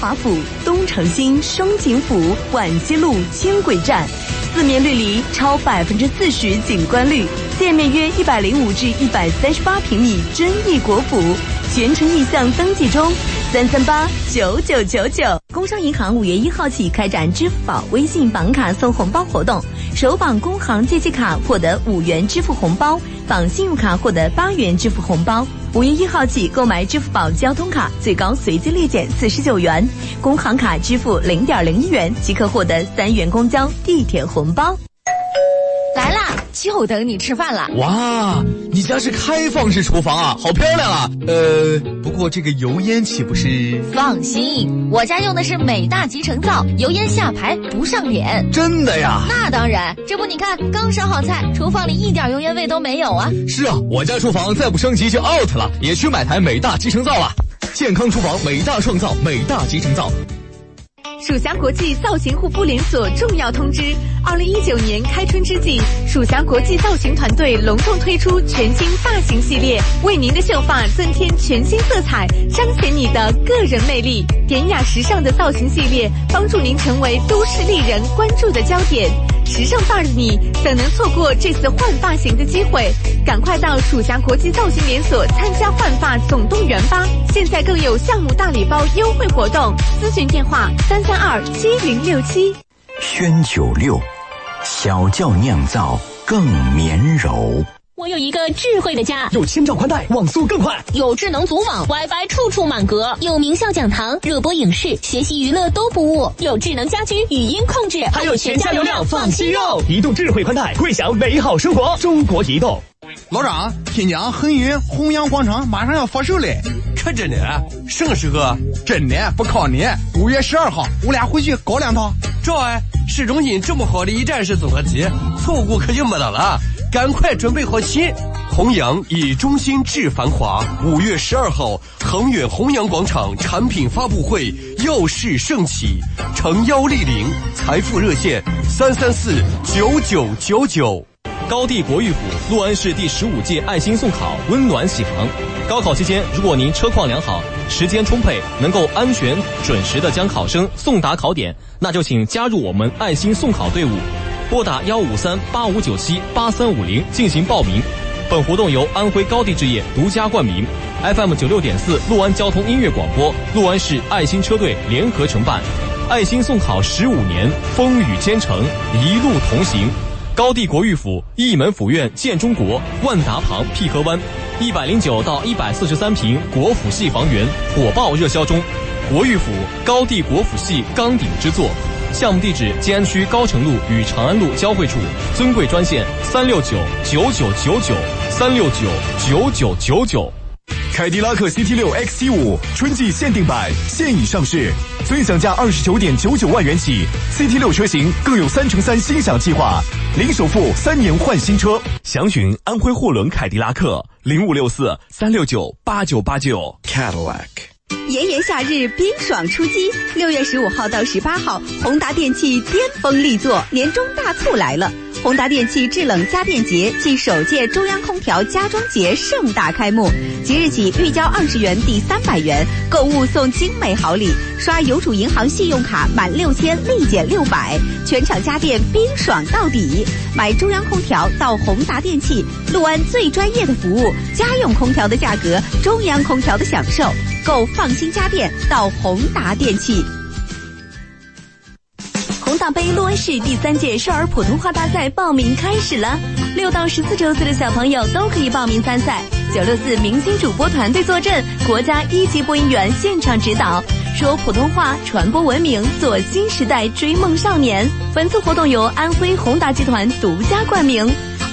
华府、东城新双景府、皖西路轻轨站，四面绿篱，超百分之四十景观率，店面约一百零五至一百三十八平米，真意国府，全程意向登记中，三三八九九九九。工商银行五月一号起开展支付宝、微信绑卡送红包活动，首绑工行借记卡获得五元支付红包，绑信用卡获得八元支付红包。五月一号起，购买支付宝交通卡最高随机立减四十九元，工行卡支付零点零一元即可获得三元公交、地铁红包。就等你吃饭了。哇，你家是开放式厨房啊，好漂亮啊！呃，不过这个油烟岂不是？放心，我家用的是美大集成灶，油烟下排不上脸。真的呀？那当然，这不你看，刚烧好菜，厨房里一点油烟味都没有啊。是啊，我家厨房再不升级就 out 了，也去买台美大集成灶了。健康厨房，美大创造，美大集成灶。蜀霞国际造型护肤连锁重要通知：二零一九年开春之际，蜀霞国际造型团队隆重推出全新发型系列，为您的秀发增添全新色彩，彰显你的个人魅力。典雅时尚的造型系列，帮助您成为都市丽人关注的焦点。时尚范儿的你，怎能错过这次换发型的机会？赶快到蜀霞国际造型连锁参加换发总动员吧！现在更有项目大礼包优惠活动，咨询电话三三二七零六七。轩九六，小窖酿造更绵柔。我有一个智慧的家，有千兆宽带，网速更快；有智能组网，WiFi 处处满格；有名校讲堂，热播影视，学习娱乐都不误；有智能家居，语音控制，还有全家流量放心用。移动智慧宽带，共享美好生活。中国移动。老张，新疆恒运弘扬广场马上要发售嘞，可真的？什么时候？真的不靠你。五月十二号，我俩回去搞两套。这哎，市中心这么好的一站式综合体，错过可就没得了。赶快准备好起！弘扬以中心致繁华。五月十二号，恒远弘扬广场产品发布会耀世盛起，诚邀莅临。财富热线：三三四九九九九。高地国誉府六安市第十五届爱心送考温暖启航。高考期间，如果您车况良好，时间充沛，能够安全准时的将考生送达考点，那就请加入我们爱心送考队伍。拨打幺五三八五九七八三五零进行报名。本活动由安徽高地置业独家冠名，FM 九六点四六安交通音乐广播、六安市爱心车队联合承办。爱心送考十五年，风雨兼程，一路同行。高地国誉府一门府院建中国万达旁颐和湾，一百零九到一百四十三平国府系房源火爆热销中。国誉府高地国府系钢顶之作。项目地址：静安区高城路与长安路交汇处。尊贵专线：三六九九九九九三六九九九九九。凯迪拉克 CT 六 X 七五春季限定版现已上市，尊享价二十九点九九万元起。CT 六车型更有三乘三欣享计划，零首付，三年换新车。详询安徽货轮凯迪拉克零五六四三六九八九八九。Cadillac。炎炎夏日，冰爽出击！六月十五号到十八号，宏达电器巅峰力作，年终大促来了！宏达电器制冷家电节暨首届中央空调家装节盛大开幕，即日起预交二十元抵三百元，购物送精美好礼，刷邮储银行信用卡满六千立减六百，全场家电冰爽到底！买中央空调到宏达电器，陆安最专业的服务，家用空调的价格，中央空调的享受。购放心家电到宏达电器。宏大杯洛安市第三届少儿普通话大赛报名开始了，六到十四周岁的小朋友都可以报名参赛。九六四明星主播团队坐镇，国家一级播音员现场指导，说普通话传播文明，做新时代追梦少年。本次活动由安徽宏达集团独家冠名。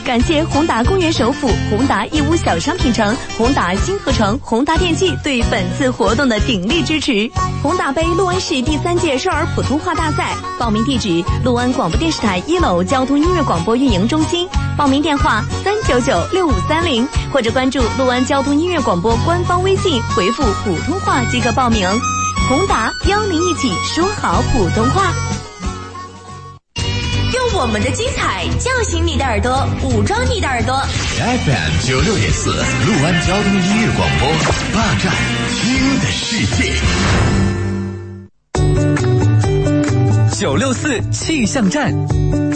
感谢宏达公园首府、宏达义乌小商品城、宏达新河城、宏达电器对本次活动的鼎力支持。宏达杯六安市第三届少儿普通话大赛报名地址：六安广播电视台一楼交通音乐广播运营中心。报名电话：三九九六五三零，或者关注六安交通音乐广播官方微信，回复普通话即可报名。宏达邀您一起说好普通话。我们的精彩叫醒你的耳朵武装你的耳朵。Fm 九六点四陆安交通音乐广播霸占听的世界。九六四气象站。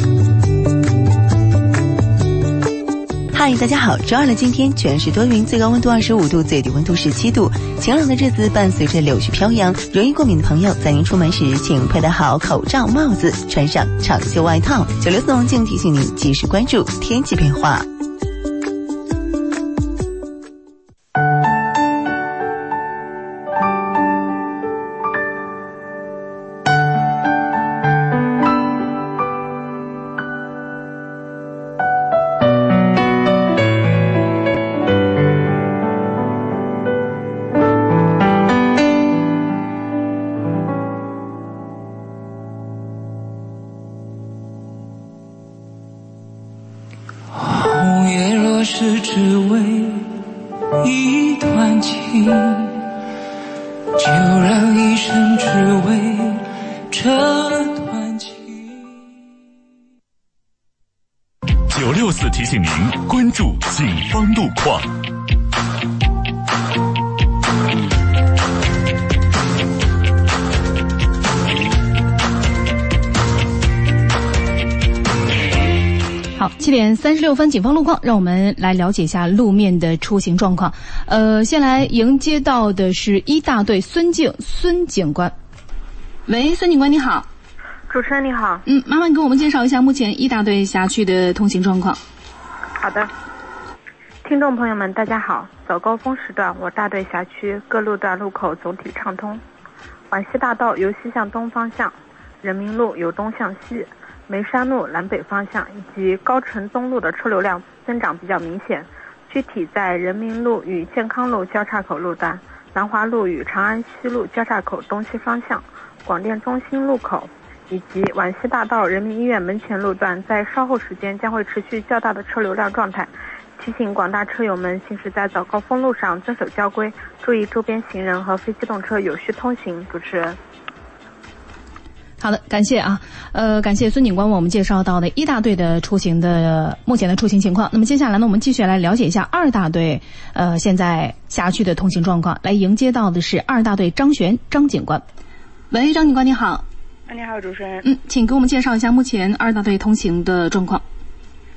嗨，大家好！周二的今天全是多云，最高温度二十五度，最低温度十七度。晴朗的日子伴随着柳絮飘扬，容易过敏的朋友，在您出门时请佩戴好口罩、帽子，穿上长袖外套。九六四龙静提醒您及时关注天气变化。六分，警方路况，让我们来了解一下路面的出行状况。呃，先来迎接到的是一大队孙静孙警官。喂，孙警官你好。主持人你好。嗯，麻烦给我们介绍一下目前一大队辖区的通行状况。好的。听众朋友们，大家好。早高峰时段，我大队辖区各路段路口总体畅通。皖西大道由西向东方向，人民路由东向西。梅山路南北方向以及高城东路的车流量增长比较明显，具体在人民路与健康路交叉口路段、南华路与长安西路交叉口东西方向、广电中心路口以及皖西大道人民医院门前路段，在稍后时间将会持续较大的车流量状态，提醒广大车友们行驶在早高峰路上遵守交规，注意周边行人和非机动车有序通行。主持人。好的，感谢啊，呃，感谢孙警官为我们介绍到的一大队的出行的目前的出行情况。那么接下来呢，我们继续来了解一下二大队呃现在辖区的通行状况。来迎接到的是二大队张璇张警官。喂，张警官你好。你好，主持人。嗯，请给我们介绍一下目前二大队通行的状况。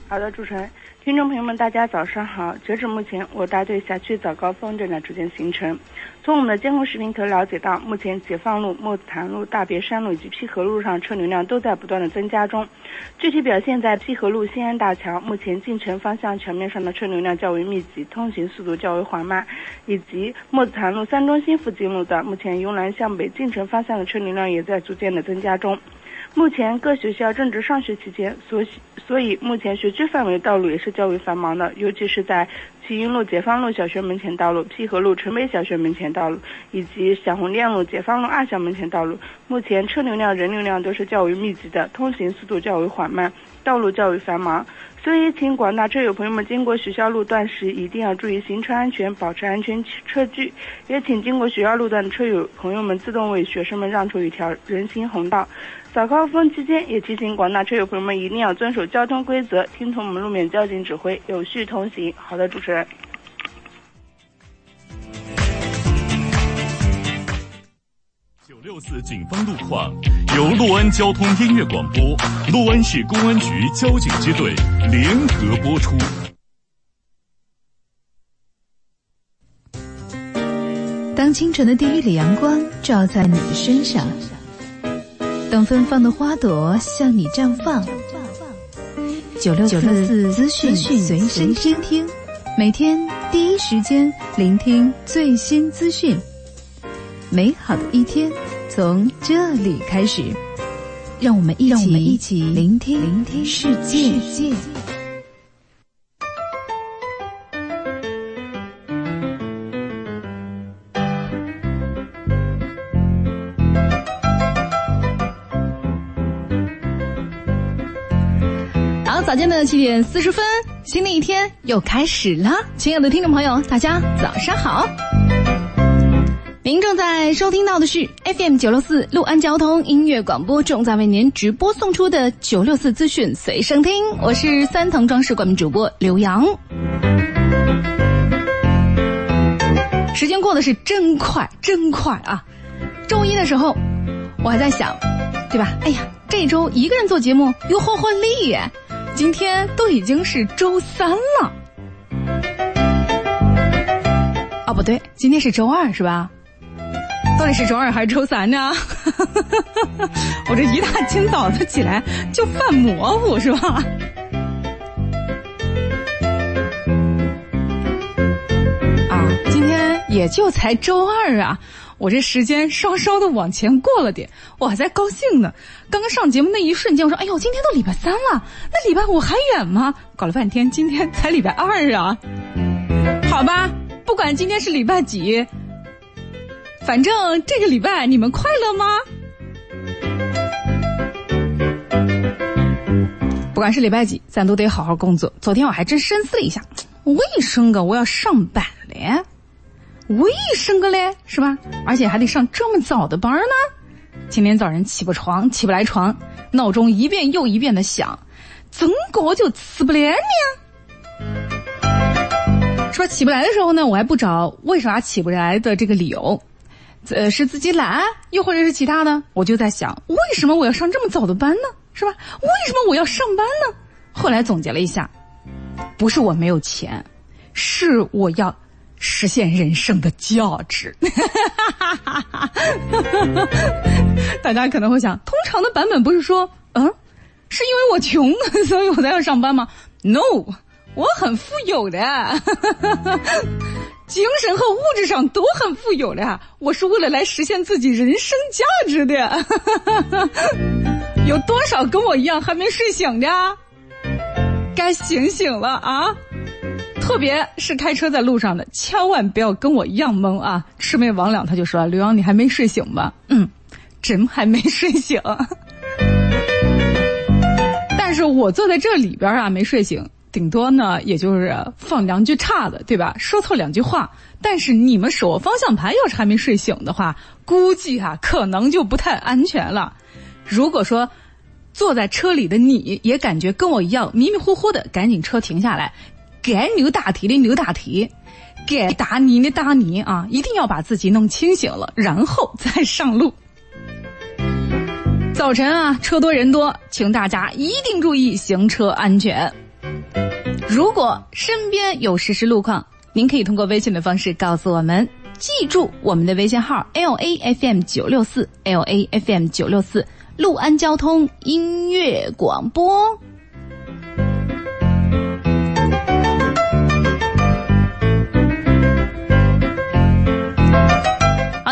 好的，主持人。听众朋友们，大家早上好。截止目前，我大队辖区早高峰正在逐渐形成。从我们的监控视频可了解到，目前解放路、墨子潭路、大别山路以及淠河路上车流量都在不断的增加中。具体表现在淠河路新安大桥，目前进城方向桥面上的车流量较为密集，通行速度较为缓慢；以及墨子潭路三中心附近路段，目前由南向北进城方向的车流量也在逐渐的增加中。目前各学校正值上学期间，所所以目前学区范围道路也是较为繁忙的，尤其是在齐云路解放路小学门前道路、淠河路城北小学门前道路以及小红店路解放路二小门前道路，目前车流量、人流量都是较为密集的，通行速度较为缓慢，道路较为繁忙。所以，请广大车友朋友们经过学校路段时，一定要注意行车安全，保持安全车距。也请经过学校路段的车友朋友们自动为学生们让出一条人行横道。早高峰期间，也提醒广大车友朋友们一定要遵守交通规则，听从我们路面交警指挥，有序通行。好的，主持人。九六四警方路况由洛安交通音乐广播、洛安市公安局交警支队联合播出。当清晨的第一缕阳光照在你的身上，当芬芳的花朵向你绽放，九六四资讯随身听，每天第一时间聆听最新资讯，美好的一天。从这里开始，让我们一起一起聆听聆听世界。好，早间的七点四十分，新的一天又开始了。亲爱的听众朋友，大家早上好。您正在收听到的是 FM 九六四陆安交通音乐广播，正在为您直播送出的九六四资讯随身听。我是三腾装饰冠名主播刘洋。时间过得是真快，真快啊！周一的时候，我还在想，对吧？哎呀，这周一个人做节目又好好累耶。今天都已经是周三了，哦不对，今天是周二是吧？到底是周二还是周三呢？我这一大清早的起来就犯模糊是吧？啊，今天也就才周二啊。我这时间稍稍的往前过了点，我还在高兴呢。刚刚上节目那一瞬间，我说：“哎呦，今天都礼拜三了，那礼拜五还远吗？”搞了半天，今天才礼拜二啊。好吧，不管今天是礼拜几，反正这个礼拜你们快乐吗？不管是礼拜几，咱都得好好工作。昨天我还真深思了一下，为什么我要上班嘞？为什么嘞？是吧？而且还得上这么早的班呢？今天早晨起不床，起不来床，闹钟一遍又一遍的响，怎么搞就起不来呢？是吧？起不来的时候呢，我还不找为啥起不来的这个理由，呃，是自己懒，又或者是其他的？我就在想，为什么我要上这么早的班呢？是吧？为什么我要上班呢？后来总结了一下，不是我没有钱，是我要。实现人生的价值，大家可能会想，通常的版本不是说，嗯，是因为我穷，所以我才要上班吗？No，我很富有的，精神和物质上都很富有的，我是为了来实现自己人生价值的。有多少跟我一样还没睡醒的？该醒醒了啊！特别是开车在路上的，千万不要跟我一样懵啊！魑魅魍魉他就说：“刘洋，你还没睡醒吧？”嗯，真还没睡醒。但是我坐在这里边啊，没睡醒，顶多呢也就是放两句岔子，对吧？说错两句话。但是你们手握方向盘要是还没睡醒的话，估计啊可能就不太安全了。如果说坐在车里的你也感觉跟我一样迷迷糊糊的，赶紧车停下来。该扭大腿的扭大腿，该打你的打你啊！一定要把自己弄清醒了，然后再上路。早晨啊，车多人多，请大家一定注意行车安全。如果身边有实时路况，您可以通过微信的方式告诉我们。记住我们的微信号：l a f m 九六四 l a f m 九六四，陆安交通音乐广播。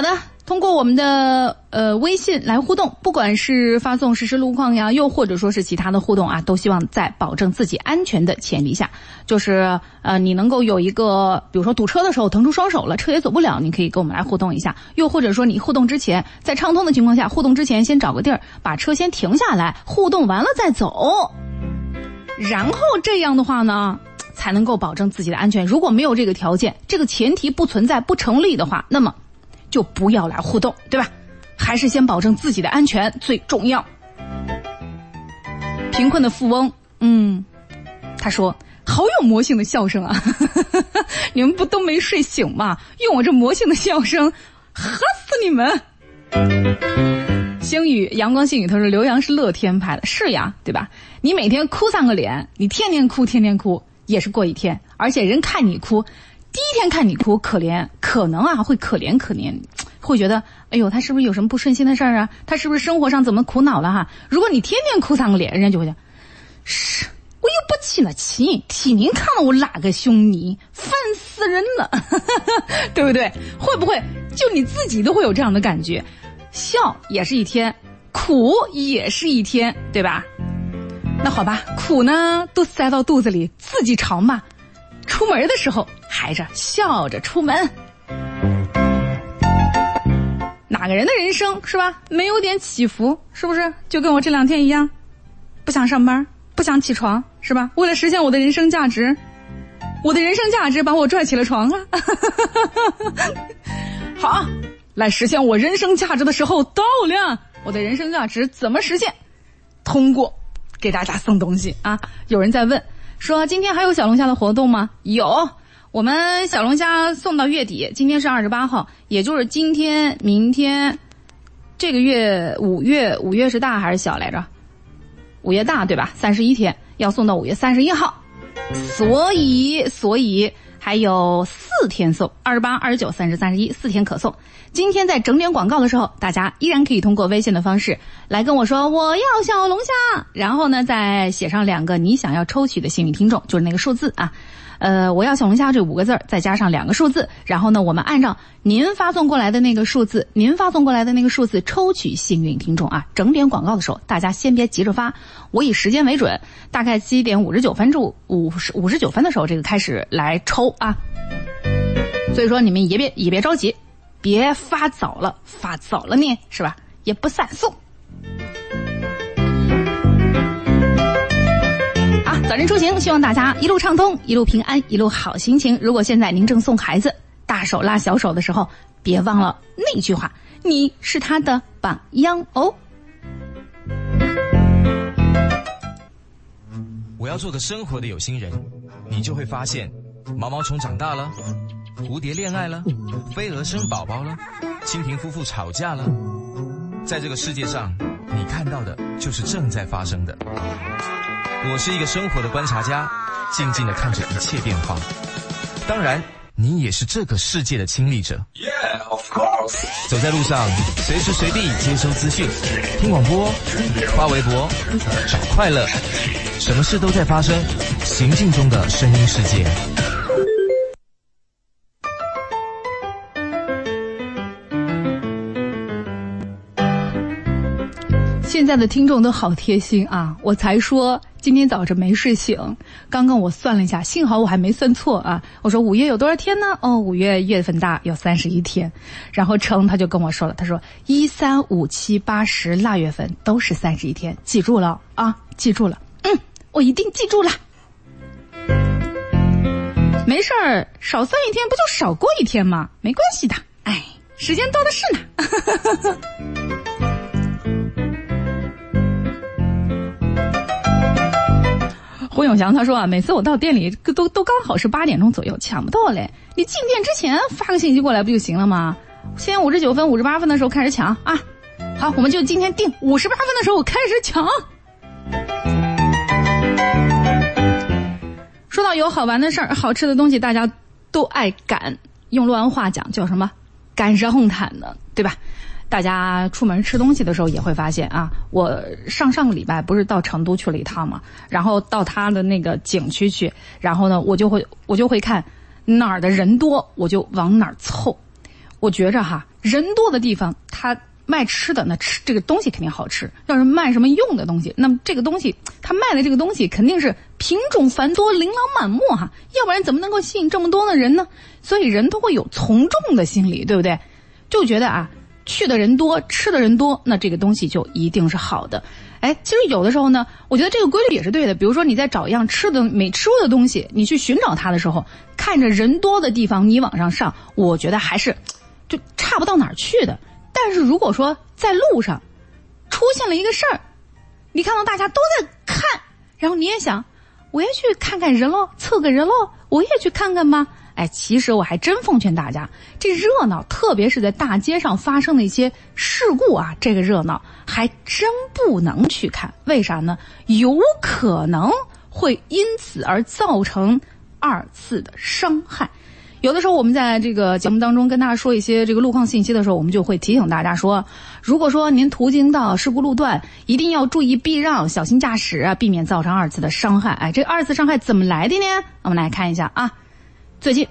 好的通过我们的呃微信来互动，不管是发送实时路况呀，又或者说是其他的互动啊，都希望在保证自己安全的前提下，就是呃你能够有一个，比如说堵车的时候腾出双手了，车也走不了，你可以跟我们来互动一下；又或者说你互动之前，在畅通的情况下，互动之前先找个地儿把车先停下来，互动完了再走，然后这样的话呢，才能够保证自己的安全。如果没有这个条件，这个前提不存在不成立的话，那么。就不要来互动，对吧？还是先保证自己的安全最重要。贫困的富翁，嗯，他说：“好有魔性的笑声啊！你们不都没睡醒吗？用我这魔性的笑声，吓死你们！”星宇，阳光星宇，他说：“刘洋是乐天派的，是呀，对吧？你每天哭丧个脸，你天天哭，天天哭，也是过一天，而且人看你哭。”第一天看你哭，可怜，可能啊会可怜可怜，会觉得，哎呦，他是不是有什么不顺心的事儿啊？他是不是生活上怎么苦恼了哈？如果你天天哭丧个脸，人家就会讲，是，我又不起了气，替您看了我哪个凶你，烦死人了，对不对？会不会就你自己都会有这样的感觉？笑也是一天，苦也是一天，对吧？那好吧，苦呢都塞到肚子里，自己尝吧。出门的时候，还是笑着出门。哪个人的人生是吧？没有点起伏，是不是就跟我这两天一样？不想上班，不想起床，是吧？为了实现我的人生价值，我的人生价值把我拽起了床啊！好，来实现我人生价值的时候到了。我的人生价值怎么实现？通过给大家送东西啊！有人在问。说今天还有小龙虾的活动吗？有，我们小龙虾送到月底。今天是二十八号，也就是今天、明天，这个月五月五月是大还是小来着？五月大对吧？三十一天要送到五月三十一号，所以所以还有四天送，二十八、二十九、三十、三十一，四天可送。今天在整点广告的时候，大家依然可以通过微信的方式来跟我说我要小龙虾，然后呢再写上两个你想要抽取的幸运听众，就是那个数字啊。呃，我要小龙虾这五个字再加上两个数字，然后呢，我们按照您发送过来的那个数字，您发送过来的那个数字抽取幸运听众啊。整点广告的时候，大家先别急着发，我以时间为准，大概七点五十九分至五十五十九分的时候，这个开始来抽啊。所以说你们也别也别着急，别发早了，发早了呢是吧？也不算送。早晨出行，希望大家一路畅通，一路平安，一路好心情。如果现在您正送孩子大手拉小手的时候，别忘了那句话：你是他的榜样哦。我要做个生活的有心人，你就会发现，毛毛虫长大了，蝴蝶恋爱了，飞蛾生宝宝了，蜻蜓夫妇吵架了。在这个世界上，你看到的就是正在发生的。我是一个生活的观察家，静静的看着一切变化。当然，你也是这个世界的亲历者。Yeah, of course。走在路上，随时随地接收资讯，听广播，发微博，找快乐，什么事都在发生。行进中的声音世界。现在的听众都好贴心啊！我才说今天早晨没睡醒，刚刚我算了一下，幸好我还没算错啊！我说五月有多少天呢？哦，五月月份大有三十一天。然后程他就跟我说了，他说一三五七八十腊月份都是三十一天，记住了啊，记住了。嗯，我一定记住了。没事儿，少算一天不就少过一天吗？没关系的，哎，时间多的是呢。胡永祥他说啊，每次我到店里都都刚好是八点钟左右，抢不到嘞。你进店之前发个信息过来不就行了吗？先五十九分、五十八分的时候开始抢啊。好，我们就今天定五十八分的时候开始抢。说到有好玩的事儿、好吃的东西，大家都爱赶，用洛阳话讲叫什么？赶上红毯的，对吧？大家出门吃东西的时候也会发现啊，我上上个礼拜不是到成都去了一趟嘛，然后到他的那个景区去，然后呢，我就会我就会看哪儿的人多，我就往哪儿凑。我觉着哈，人多的地方，他卖吃的，那吃这个东西肯定好吃；要是卖什么用的东西，那么这个东西他卖的这个东西肯定是品种繁多、琳琅满目哈，要不然怎么能够吸引这么多的人呢？所以人都会有从众的心理，对不对？就觉得啊。去的人多，吃的人多，那这个东西就一定是好的。哎，其实有的时候呢，我觉得这个规律也是对的。比如说你在找一样吃的没吃过的东西，你去寻找它的时候，看着人多的地方你往上上，我觉得还是就差不到哪儿去的。但是如果说在路上出现了一个事儿，你看到大家都在看，然后你也想，我也去看看人喽，凑个人喽，我也去看看吧。哎，其实我还真奉劝大家，这热闹，特别是在大街上发生的一些事故啊，这个热闹还真不能去看。为啥呢？有可能会因此而造成二次的伤害。有的时候我们在这个节目当中跟大家说一些这个路况信息的时候，我们就会提醒大家说，如果说您途经到事故路段，一定要注意避让，小心驾驶，避免造成二次的伤害。哎，这二次伤害怎么来的呢？我们来看一下啊。最近，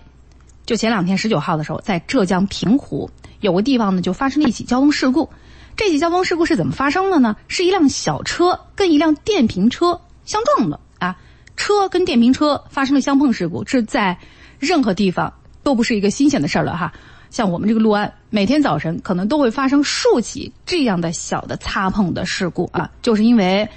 就前两天十九号的时候，在浙江平湖有个地方呢，就发生了一起交通事故。这起交通事故是怎么发生的呢？是一辆小车跟一辆电瓶车相撞了啊！车跟电瓶车发生了相碰事故，这在任何地方都不是一个新鲜的事儿了哈。像我们这个六安，每天早晨可能都会发生数起这样的小的擦碰的事故啊，就是因为。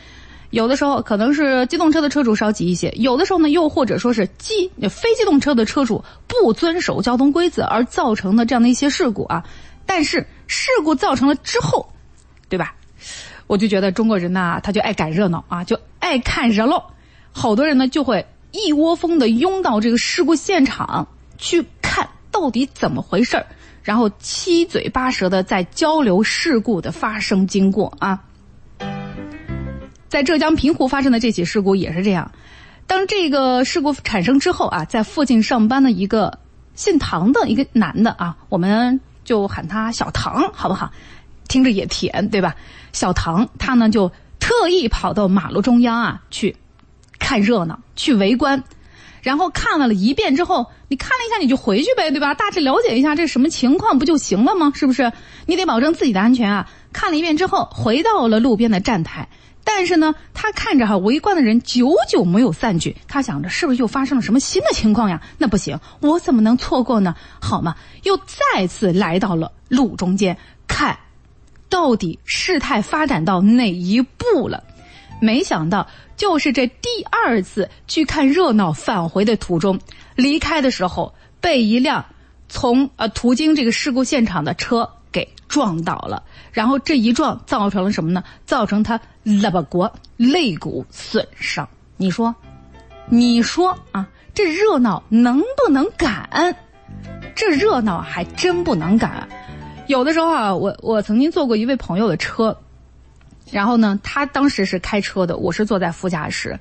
有的时候可能是机动车的车主稍急一些，有的时候呢又或者说是机非机动车的车主不遵守交通规则而造成的这样的一些事故啊。但是事故造成了之后，对吧？我就觉得中国人呐，他就爱赶热闹啊，就爱看热闹。好多人呢就会一窝蜂的拥到这个事故现场去看到底怎么回事儿。然后七嘴八舌的在交流事故的发生经过啊。在浙江平湖发生的这起事故也是这样，当这个事故产生之后啊，在附近上班的一个姓唐的一个男的啊，我们就喊他小唐，好不好？听着也甜，对吧？小唐他呢就特意跑到马路中央啊去看热闹，去围观。然后看完了一遍之后，你看了一下你就回去呗，对吧？大致了解一下这什么情况不就行了吗？是不是？你得保证自己的安全啊！看了一遍之后，回到了路边的站台。但是呢，他看着哈围观的人久久没有散去，他想着是不是又发生了什么新的情况呀？那不行，我怎么能错过呢？好嘛，又再次来到了路中间，看，到底事态发展到哪一步了？没想到，就是这第二次去看热闹返回的途中，离开的时候被一辆从呃途经这个事故现场的车给撞倒了。然后这一撞造成了什么呢？造成他肋巴骨肋骨损伤。你说，你说啊，这热闹能不能赶？这热闹还真不能赶。有的时候啊，我我曾经坐过一位朋友的车。然后呢，他当时是开车的，我是坐在副驾驶，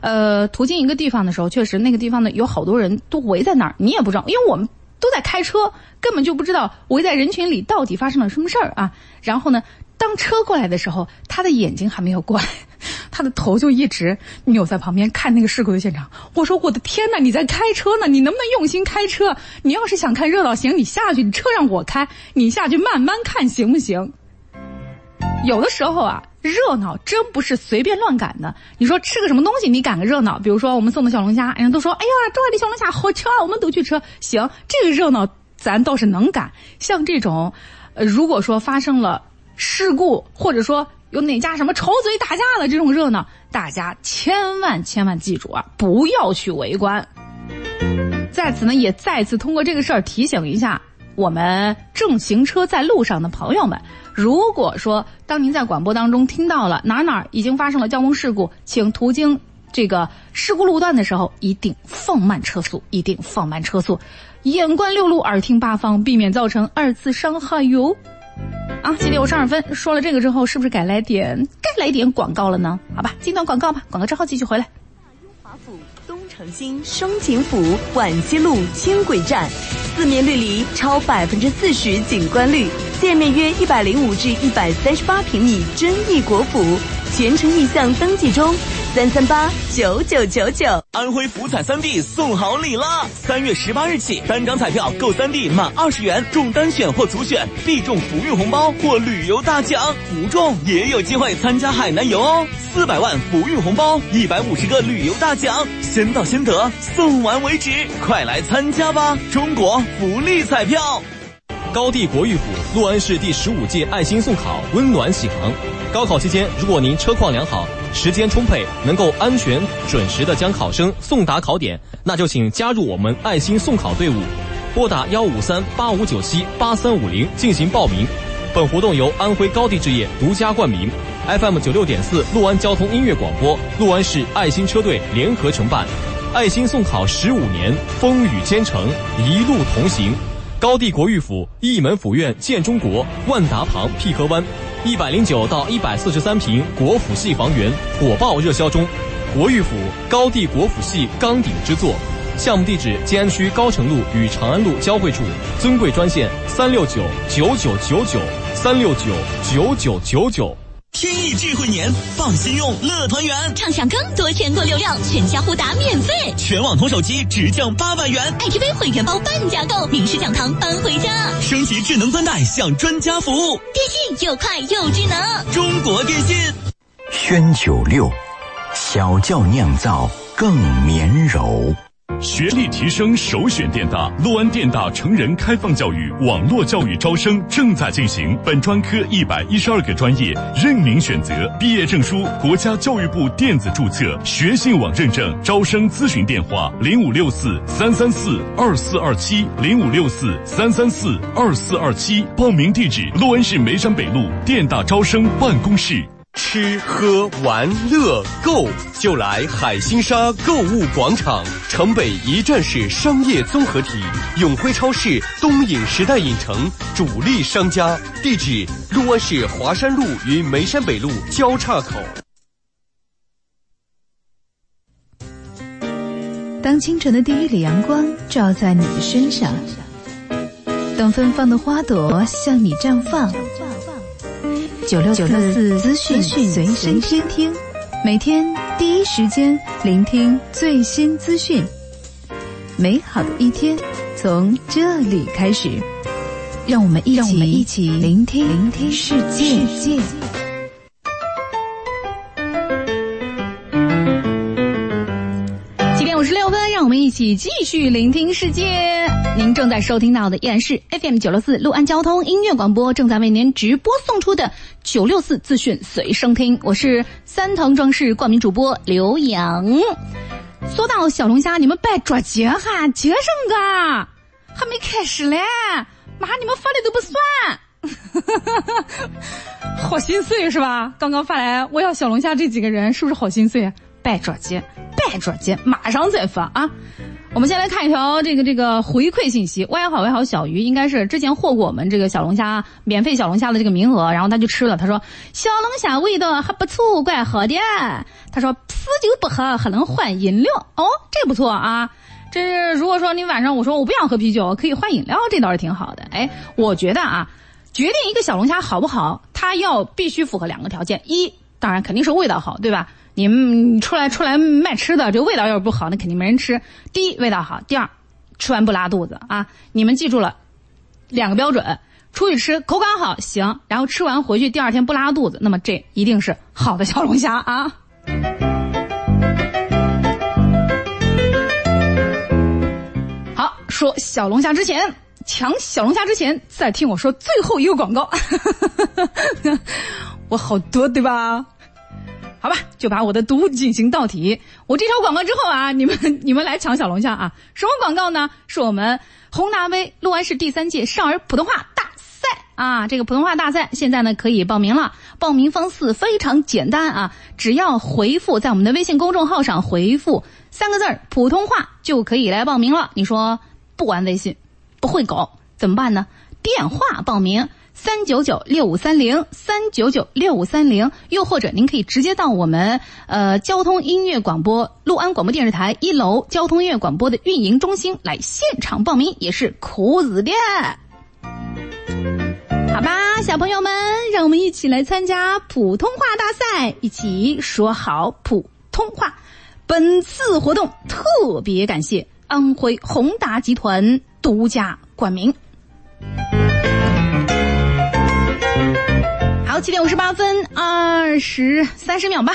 呃，途经一个地方的时候，确实那个地方呢有好多人都围在那儿，你也不知道，因为我们都在开车，根本就不知道围在人群里到底发生了什么事儿啊。然后呢，当车过来的时候，他的眼睛还没有过来，他的头就一直扭在旁边看那个事故的现场。我说我的天哪，你在开车呢，你能不能用心开车？你要是想看热闹，行，你下去，你车让我开，你下去慢慢看，行不行？有的时候啊，热闹真不是随便乱赶的。你说吃个什么东西，你赶个热闹？比如说我们送的小龙虾，人家都说：“哎呀，这里的小龙虾好吃啊！”我们都去吃。行，这个热闹咱倒是能赶。像这种，呃，如果说发生了事故，或者说有哪家什么吵嘴打架了这种热闹，大家千万千万记住啊，不要去围观。在此呢，也再次通过这个事儿提醒一下我们正行车在路上的朋友们。如果说当您在广播当中听到了哪哪已经发生了交通事故，请途经这个事故路段的时候，一定放慢车速，一定放慢车速，眼观六路，耳听八方，避免造成二次伤害哟。啊，今天我上二分，说了这个之后，是不是该来点该来点广告了呢？好吧，进段广告吧，广告之后继续回来。雍华府东城新双景府皖西路轻轨站，四面绿篱，超百分之四十景观率。店面约一百零五至一百三十八平米，真亿国府，全程意向登记中，三三八九九九九。安徽福彩三 D 送好礼啦！三月十八日起，单张彩票购三 D 满二十元，中单选或组选必中福运红包或旅游大奖，不中也有机会参加海南游哦！四百万福运红包，一百五十个旅游大奖，先到先得，送完为止，快来参加吧！中国福利彩票。高地国誉府六安市第十五届爱心送考温暖启航。高考期间，如果您车况良好，时间充沛，能够安全准时的将考生送达考点，那就请加入我们爱心送考队伍，拨打幺五三八五九七八三五零进行报名。本活动由安徽高地置业独家冠名，FM 九六点四六安交通音乐广播，六安市爱心车队联合承办，爱心送考十五年，风雨兼程，一路同行。高地国誉府义门府院建中国万达旁碧河湾，一百零九到一百四十三平国府系房源火爆热销中。国誉府高地国府系钢顶之作，项目地址静安区高城路与长安路交汇处，尊贵专线三六九九九九九三六九九九九九。天翼智慧年，放心用乐团圆，畅享更多全国流量，全家互打免费，全网通手机直降八百元，ITV 会员包半价购，名师讲堂搬回家，升级智能宽带享专家服务，电信又快又智能，中国电信。宣九六，小窖酿造更绵柔。学历提升首选电大，洛安电大成人开放教育网络教育招生正在进行，本专科一百一十二个专业任您选择，毕业证书国家教育部电子注册，学信网认证，招生咨询电话零五六四三三四二四二七零五六四三三四二四二七，报名地址洛安市梅山北路电大招生办公室。吃喝玩乐购，就来海心沙购物广场，城北一站式商业综合体，永辉超市东影时代影城主力商家，地址六安市华山路与梅山北路交叉口。当清晨的第一缕阳光照在你的身上，当芬芳的花朵向你绽放。九六九六四资讯随身听，每天第一时间聆听最新资讯。美好的一天从这里开始，让我们一起一起聆听聆听世界。一起继续聆听世界。您正在收听到的依然是 FM 九六四陆安交通音乐广播，正在为您直播送出的九六四资讯随声听。我是三腾装饰冠名主播刘洋。说到小龙虾，你们别着急哈，节省个，还没开始嘞，妈你们发的都不算，好心碎是吧？刚刚发来我要小龙虾这几个人是不是好心碎？别着急，再转接，马上再发啊！我们先来看一条这个这个回馈信息。喂好喂好，小鱼应该是之前获过我们这个小龙虾免费小龙虾的这个名额，然后他就吃了。他说小龙虾味道还不错，怪好的。他说死酒不喝还能换饮料哦，这不错啊。这是如果说你晚上我说我不想喝啤酒，可以换饮料，这倒是挺好的。哎，我觉得啊，决定一个小龙虾好不好，它要必须符合两个条件：一，当然肯定是味道好，对吧？你们出来出来卖吃的，这味道要是不好，那肯定没人吃。第一，味道好；第二，吃完不拉肚子啊！你们记住了，两个标准：出去吃口感好行，然后吃完回去第二天不拉肚子，那么这一定是好的小龙虾啊！好，说小龙虾之前抢小龙虾之前，再听我说最后一个广告。我好多对吧？好吧，就把我的毒进行到底。我这条广告之后啊，你们你们来抢小龙虾啊！什么广告呢？是我们宏达威六安市第三届少儿普通话大赛啊！这个普通话大赛现在呢可以报名了，报名方式非常简单啊，只要回复在我们的微信公众号上回复三个字儿“普通话”就可以来报名了。你说不玩微信，不会搞怎么办呢？电话报名。三九九六五三零，三九九六五三零，又或者您可以直接到我们呃交通音乐广播陆安广播电视台一楼交通音乐广播的运营中心来现场报名，也是可以的。好吧，小朋友们，让我们一起来参加普通话大赛，一起说好普通话。本次活动特别感谢安徽宏达集团独家冠名。好，七点五十八分二十三十秒吧，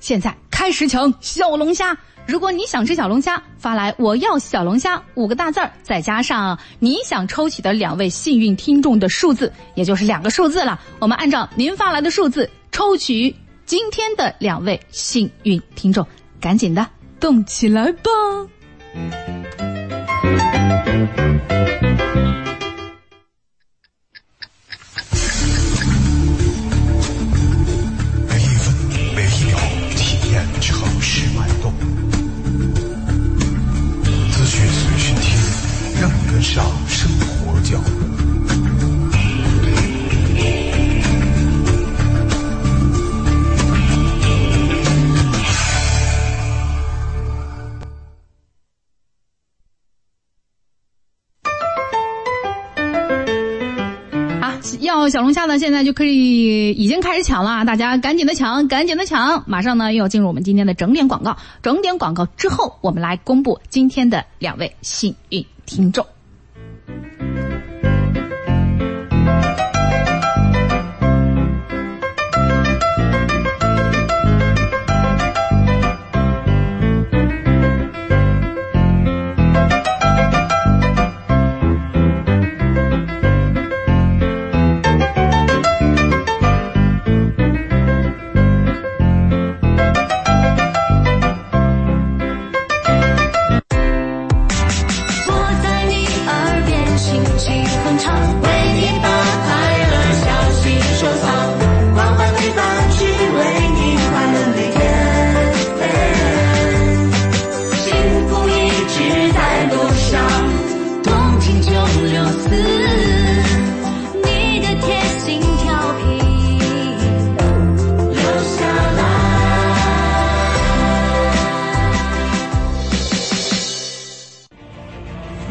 现在开始抢小龙虾。如果你想吃小龙虾，发来“我要小龙虾”五个大字儿，再加上你想抽取的两位幸运听众的数字，也就是两个数字了。我们按照您发来的数字抽取今天的两位幸运听众，赶紧的动起来吧！上生活脚步。好，要小龙虾的现在就可以已经开始抢了，大家赶紧的抢，赶紧的抢！马上呢又要进入我们今天的整点广告，整点广告之后，我们来公布今天的两位幸运听众。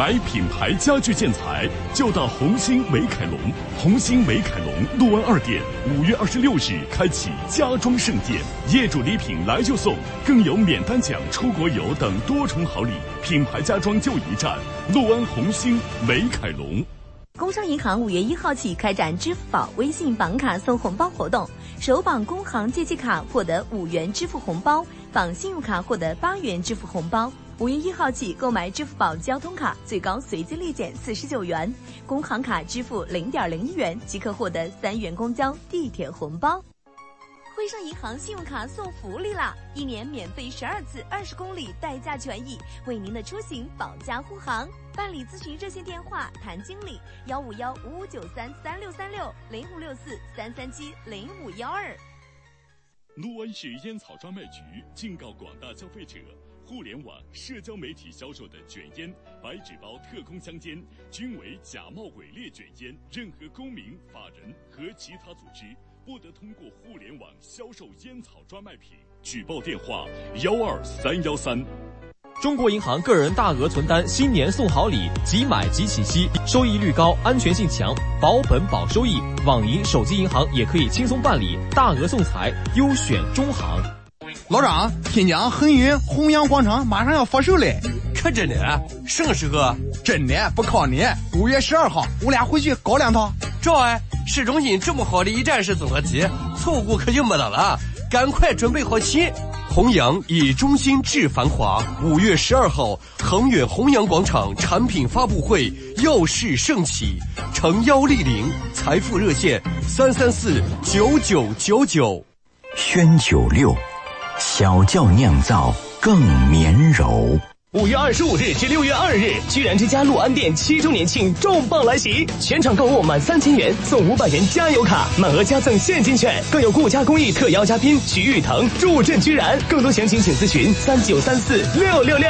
买品牌家具建材就到红星美凯龙。红星美凯龙陆安二店五月二十六日开启家装盛宴，业主礼品来就送，更有免单奖、出国游等多重好礼。品牌家装就一站，陆安红星美凯龙。工商银行五月一号起开展支付宝、微信绑卡送红包活动，首绑工行借记卡获得五元支付红包，绑信用卡获得八元支付红包。五月一号起购买支付宝交通卡，最高随机立减四十九元；工行卡支付零点零一元即可获得三元公交、地铁红包。汇上银行信用卡送福利啦！一年免费十二次二十公里代驾权益，为您的出行保驾护航。办理咨询热线电话：谭经理，幺五幺五五九三三六三六零五六四三三七零五幺二。六安市烟草专卖局警告广大消费者：互联网、社交媒体销售的卷烟、白纸包特供香烟均为假冒伪劣卷烟，任何公民、法人和其他组织。不得通过互联网销售烟草专卖品。举报电话：幺二三幺三。中国银行个人大额存单新年送好礼，即买即起息，收益率高，安全性强，保本保收益。网银、手机银行也可以轻松办理，大额送财，优选中行。老张，听讲恒运弘扬广场马上要发售嘞，可真的？什么时候？真的不靠你。五月十二号，我俩回去搞两套。这哎。市中心这么好的一站式综合体，错过可就没得了。赶快准备好钱！弘扬以中心致繁华。五月十二号，恒远弘扬广场产品发布会耀世盛起，诚邀莅临。财富热线：三三四九九九九。宣九六，小窖酿造更绵柔。五月二十五日至六月二日，居然之家陆安店七周年庆重磅来袭！全场购物满三千元送五百元加油卡，满额加赠现金券，更有顾家公益特邀嘉宾徐誉腾助阵居然。更多详情请咨询三九三四六六六。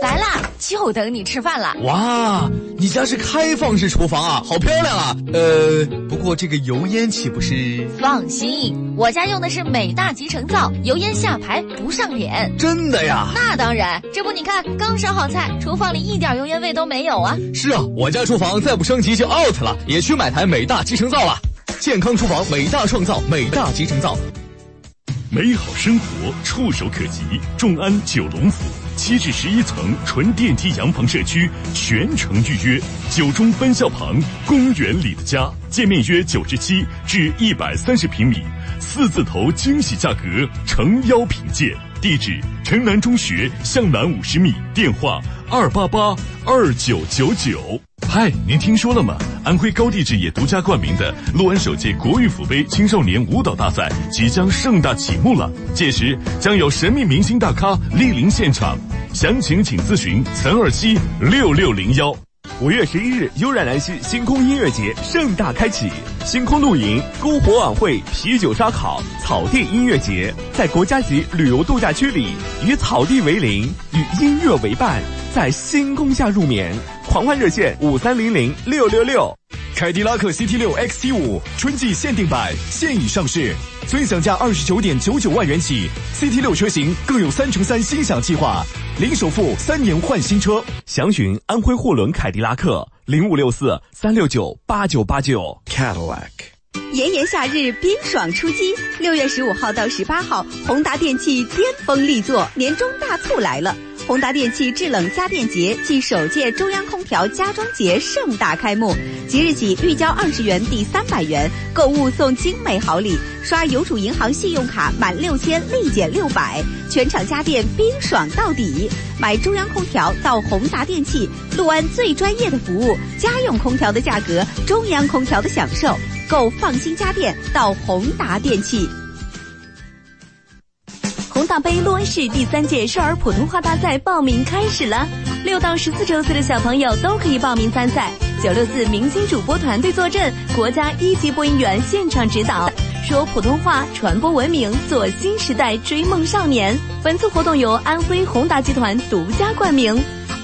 来啦，就等你吃饭了。哇，你家是开放式厨房啊，好漂亮啊！呃，不过这个油烟岂不是？放心，我家用的是美大集成灶，油烟下排不上脸。真的呀？那当然，这不你看，刚烧好菜，厨房里一点油烟味都没有啊。是啊，我家厨房再不升级就 out 了，也去买台美大集成灶了。健康厨房，美大创造，美大集成灶。美好生活触手可及，众安九龙府七至十一层纯电梯洋房社区全程预约，九中分校旁公园里的家，建面约九十七至一百三十平米，四字头惊喜价格，诚邀品鉴。地址：城南中学向南五十米，电话：二八八二九九九。嗨，您听说了吗？安徽高地置业独家冠名的六安首届国誉府杯青少年舞蹈大赛即将盛大启幕了，届时将有神秘明星大咖莅临现场，详情请咨询岑二七六六零幺。五月十一日，悠然兰溪星空音乐节盛大开启，星空露营、篝火晚会、啤酒烧烤、草地音乐节，在国家级旅游度假区里，与草地为邻，与音乐为伴，在星空下入眠。狂欢热线五三零零六六六。凯迪拉克 CT 六 XT 五春季限定版现已上市，尊享价二十九点九九万元起，CT 六车型更有三乘三心享计划，零首付三年换新车。详询安徽货轮凯迪拉克零五六四三六九八九八九。Cadillac。炎炎夏日，冰爽出击！六月十五号到十八号，宏达电器巅峰力作，年终大促来了。宏达电器制冷家电节暨首届中央空调家装节盛大开幕，即日起预交二十元抵三百元，购物送精美好礼，刷邮储银行信用卡满六千立减六百，全场家电冰爽到底。买中央空调到宏达电器，陆安最专业的服务，家用空调的价格，中央空调的享受，购放心家电到宏达电器。宏大杯洛安市第三届少儿普通话大赛报名开始了，六到十四周岁的小朋友都可以报名参赛。九六四明星主播团队坐镇，国家一级播音员现场指导，说普通话，传播文明，做新时代追梦少年。本次活动由安徽宏达集团独家冠名。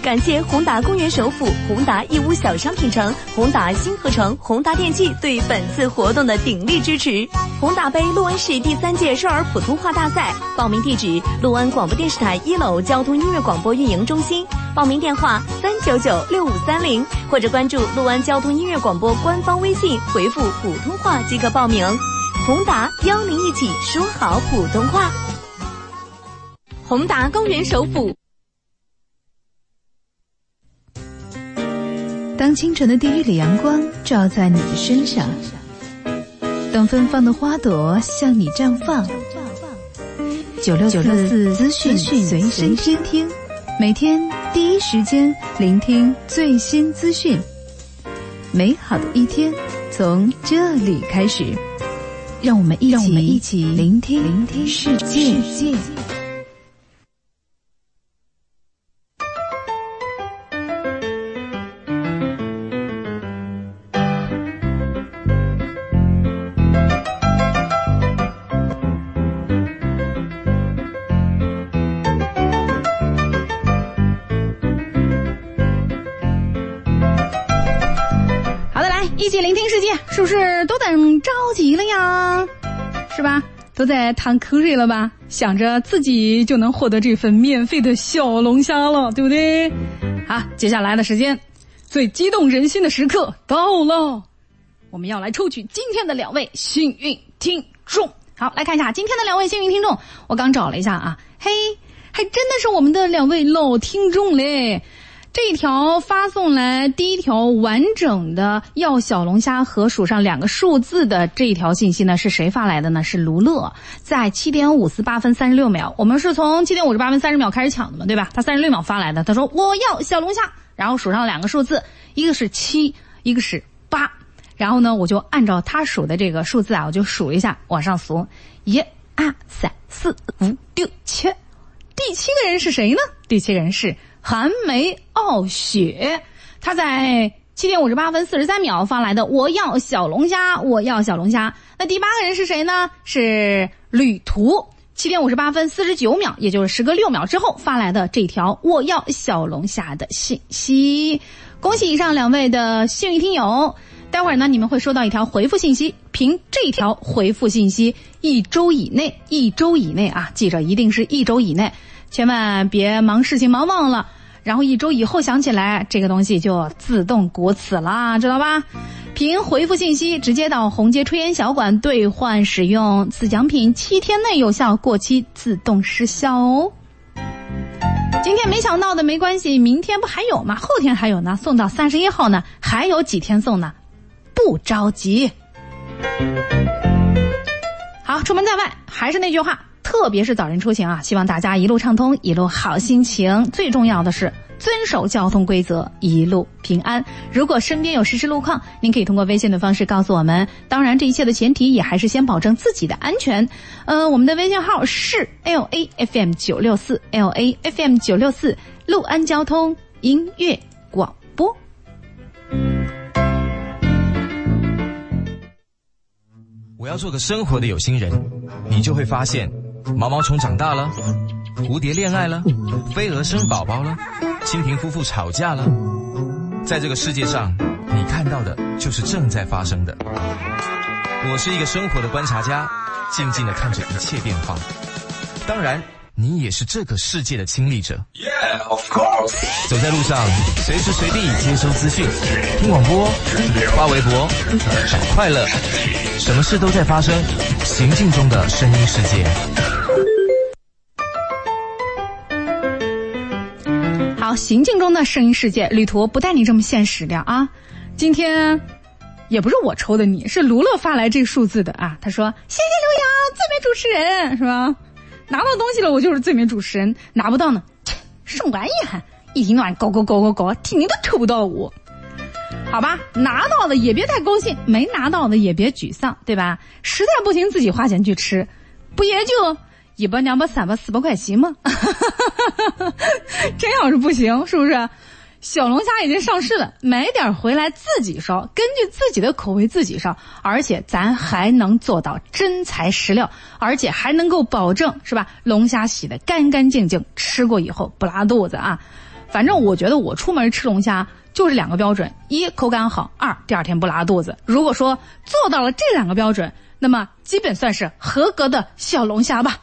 感谢宏达公园首府、宏达义乌小商品城、宏达新河城、宏达电器对本次活动的鼎力支持。宏达杯陆安市第三届少儿普通话大赛报名地址：陆安广播电视台一楼交通音乐广播运营中心。报名电话三九九六五三零，或者关注陆安交通音乐广播官方微信，回复普通话即可报名。宏达邀您一起说好普通话。宏达公园首府。当清晨的第一缕阳光照在你的身上，当芬芳的花朵向你绽放。九六九六四资讯随身听，每天第一时间聆听最新资讯。美好的一天从这里开始，让我们一起一起聆听聆听世界。急了呀？是吧？都在淌口水了吧？想着自己就能获得这份免费的小龙虾了，对不对？好，接下来的时间，最激动人心的时刻到了，我们要来抽取今天的两位幸运听众。好，来看一下今天的两位幸运听众，我刚找了一下啊，嘿，还真的是我们的两位老听众嘞。这一条发送来第一条完整的要小龙虾和数上两个数字的这一条信息呢，是谁发来的呢？是卢乐，在七点五十八分三十六秒。我们是从七点五十八分三十秒开始抢的嘛，对吧？他三十六秒发来的，他说我要小龙虾，然后数上两个数字，一个是七，一个是八。然后呢，我就按照他数的这个数字啊，我就数一下，往上数，一、二、三、四、五、六、七。第七个人是谁呢？第七个人是。寒梅傲雪，他在七点五十八分四十三秒发来的“我要小龙虾，我要小龙虾”。那第八个人是谁呢？是旅途，七点五十八分四十九秒，也就是时隔六秒之后发来的这条“我要小龙虾”的信息。恭喜以上两位的幸运听友，待会儿呢你们会收到一条回复信息，凭这条回复信息，一周以内，一周以内啊，记着一定是一周以内。千万别忙事情忙忘了，然后一周以后想起来，这个东西就自动过此了，知道吧？凭回复信息直接到红街炊烟小馆兑换使用，此奖品七天内有效，过期自动失效哦。今天没想到的没关系，明天不还有吗？后天还有呢，送到三十一号呢，还有几天送呢？不着急。好，出门在外，还是那句话。特别是早晨出行啊，希望大家一路畅通，一路好心情。最重要的是遵守交通规则，一路平安。如果身边有实时路况，您可以通过微信的方式告诉我们。当然，这一切的前提也还是先保证自己的安全。呃，我们的微信号是 L A F M 九六四 L A F M 九六四，陆安交通音乐广播。我要做个生活的有心人，你就会发现。毛毛虫长大了，蝴蝶恋爱了，飞蛾生宝宝了，蜻蜓夫妇吵架了。在这个世界上，你看到的就是正在发生的。我是一个生活的观察家，静静的看着一切变化。当然，你也是这个世界的亲历者。走在路上，随时随地接收资讯，听广播，发微博，找快乐，什么事都在发生。行进中的声音世界。好，行进中的声音世界，旅途不带你这么现实的啊！今天也不是我抽的，你是卢乐发来这个数字的啊。他说：“谢谢刘洋，最美主持人是吧？拿到东西了，我就是最美主持人；拿不到呢，什么玩意？一天到晚搞搞搞搞搞，天天都抽不到我。”好吧，拿到的也别太高兴，没拿到的也别沮丧，对吧？实在不行自己花钱去吃，不也就一百、两百、三百、四百块钱吗？真要是不行，是不是？小龙虾已经上市了，买点回来自己烧，根据自己的口味自己烧，而且咱还能做到真材实料，而且还能够保证是吧？龙虾洗的干干净净，吃过以后不拉肚子啊！反正我觉得我出门吃龙虾。就是两个标准一口感好二第二天不拉肚子。如果说做到了这两个标准那么基本算是合格的小龙虾吧。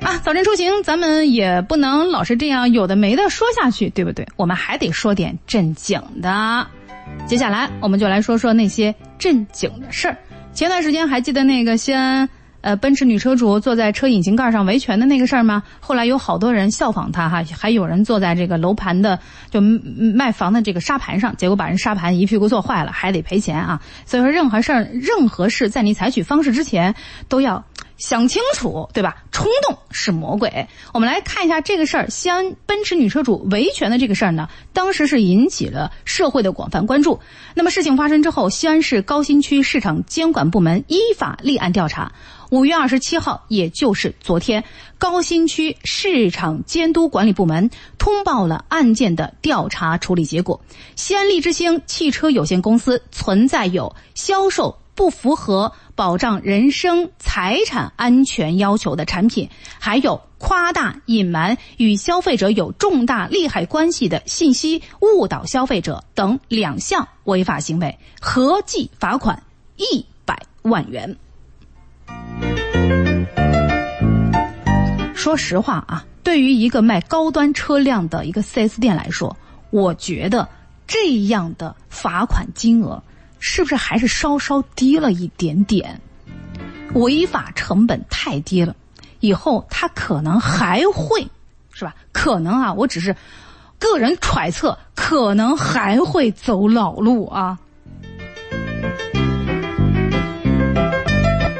啊早晨出行咱们也不能老是这样有的没的说下去对不对？我们还得说点正经的。接下来我们就来说说那些正经的事儿。前段时间还记得那个西安。呃，奔驰女车主坐在车引擎盖上维权的那个事儿吗？后来有好多人效仿他哈，还有人坐在这个楼盘的就卖房的这个沙盘上，结果把人沙盘一屁股坐坏了，还得赔钱啊。所以说，任何事儿、任何事，在你采取方式之前，都要想清楚，对吧？冲动是魔鬼。我们来看一下这个事儿，西安奔驰女车主维权的这个事儿呢，当时是引起了社会的广泛关注。那么事情发生之后，西安市高新区市场监管部门依法立案调查。五月二十七号，也就是昨天，高新区市场监督管理部门通报了案件的调查处理结果。西安利之星汽车有限公司存在有销售不符合保障人身财产安全要求的产品，还有夸大隐瞒与消费者有重大利害关系的信息，误导消费者等两项违法行为，合计罚款一百万元。说实话啊，对于一个卖高端车辆的一个 4S 店来说，我觉得这样的罚款金额是不是还是稍稍低了一点点？违法成本太低了，以后他可能还会，是吧？可能啊，我只是个人揣测，可能还会走老路啊。